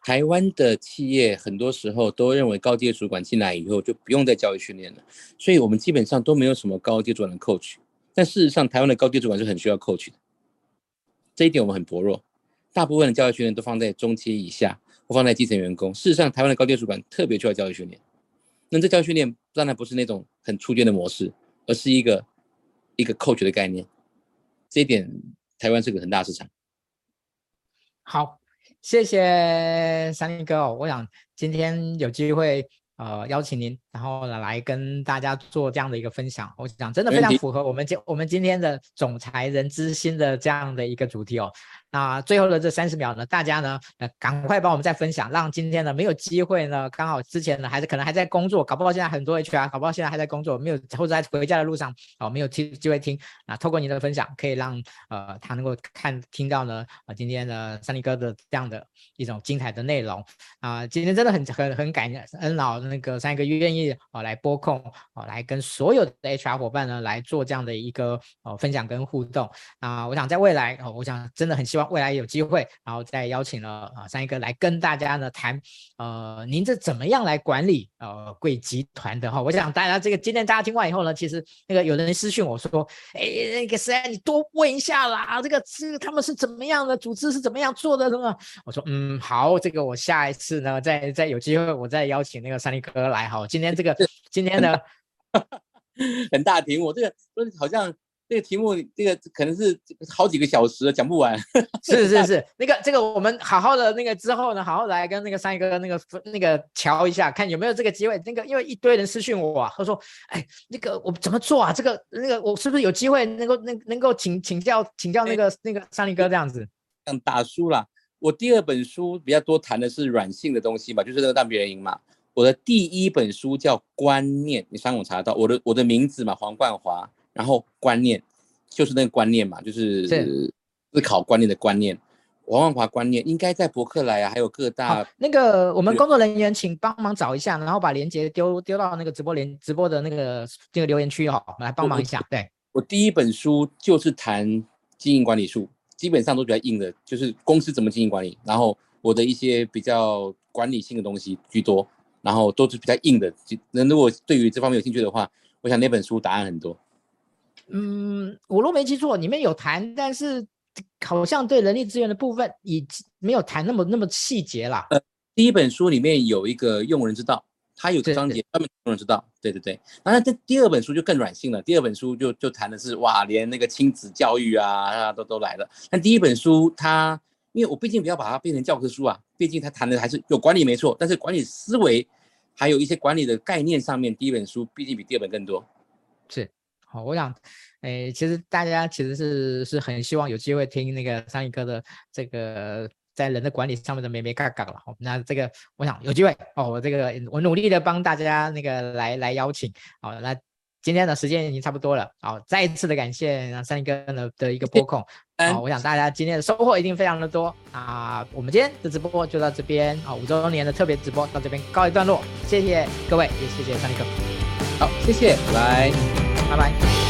台湾的企业很多时候都认为高阶主管进来以后就不用再教育训练了，所以我们基本上都没有什么高阶主管的 coach。但事实上，台湾的高阶主管是很需要 coach 的，这一点我们很薄弱。大部分的教育训练都放在中阶以下，或放在基层员工。事实上，台湾的高阶主管特别需要教育训练。那这教育训练当然不是那种很初阶的模式，而是一个一个 coach 的概念。这一点，台湾是个很大市场。好。谢谢三立哥哦，我想今天有机会呃邀请您，然后呢来跟大家做这样的一个分享，我想真的非常符合我们今我们今天的总裁人之心的这样的一个主题哦。那最后的这三十秒呢，大家呢，呃，赶快帮我们再分享，让今天呢没有机会呢，刚好之前呢还是可能还在工作，搞不好现在很多 HR，搞不好现在还在工作，没有或者在回家的路上，哦，没有听机会听。那透过您的分享，可以让呃他能够看听到呢，呃，今天的三立哥的这样的一种精彩的内容啊，今天真的很很很感恩老那个三哥愿意哦来播控哦来跟所有的 HR 伙伴呢来做这样的一个哦分享跟互动啊，我想在未来哦，我想真的很希望。未来有机会，然后再邀请了啊三一哥来跟大家呢谈，呃，您这怎么样来管理呃贵集团的哈？我想大家这个今天大家听完以后呢，其实那个有人私讯我说，哎，那个谁，你多问一下啦，这个是他们是怎么样的组织是怎么样做的什么？我说嗯好，这个我下一次呢再再有机会我再邀请那个三一哥来哈。今天这个今天呢 很大题目，这个好像。这个题目，这个可能是好几个小时讲不完。是是是，那个这个我们好好的那个之后呢，好好来跟那个三立哥那个那个瞧一下，看有没有这个机会。那个因为一堆人私讯我啊，他说，哎，那个我怎么做啊？这个那个我是不是有机会能够能能够请请教请教那个那个三立哥这样子？像打书啦，我第二本书比较多谈的是软性的东西嘛，就是那个让别人赢嘛。我的第一本书叫观念，你上网查到我的我的名字嘛，黄冠华。然后观念就是那个观念嘛，就是思考观念的观念。王万华观念应该在博客来啊，还有各大那个我们工作人员请帮忙找一下，然后把链接丢丢到那个直播连直播的那个这个留言区哈，来帮忙一下。对，我第一本书就是谈经营管理术，基本上都比较硬的，就是公司怎么经营管理，然后我的一些比较管理性的东西居多，然后都是比较硬的。那如果对于这方面有兴趣的话，我想那本书答案很多。嗯，我若没记错，里面有谈，但是好像对人力资源的部分已没有谈那么那么细节啦。呃，第一本书里面有一个用人之道，它有个章节专门用人之道。对对对，然后这第二本书就更软性了，第二本书就就谈的是哇，连那个亲子教育啊啊都都来了。但第一本书它，因为我毕竟不要把它变成教科书啊，毕竟它谈的还是有管理没错，但是管理思维还有一些管理的概念上面，第一本书毕竟比第二本更多。是。好，我想，诶，其实大家其实是是很希望有机会听那个三一哥的这个在人的管理上面的眉眉角角了。好，那这个我想有机会哦，我这个我努力的帮大家那个来来邀请。好，那今天的时间已经差不多了。好，再一次的感谢三一哥的的一个播控。好，我想大家今天的收获一定非常的多啊。我们今天的直播就到这边啊，五周年的特别直播到这边告一段落。谢谢各位，也谢谢三一哥。好，谢谢，拜拜。拜拜。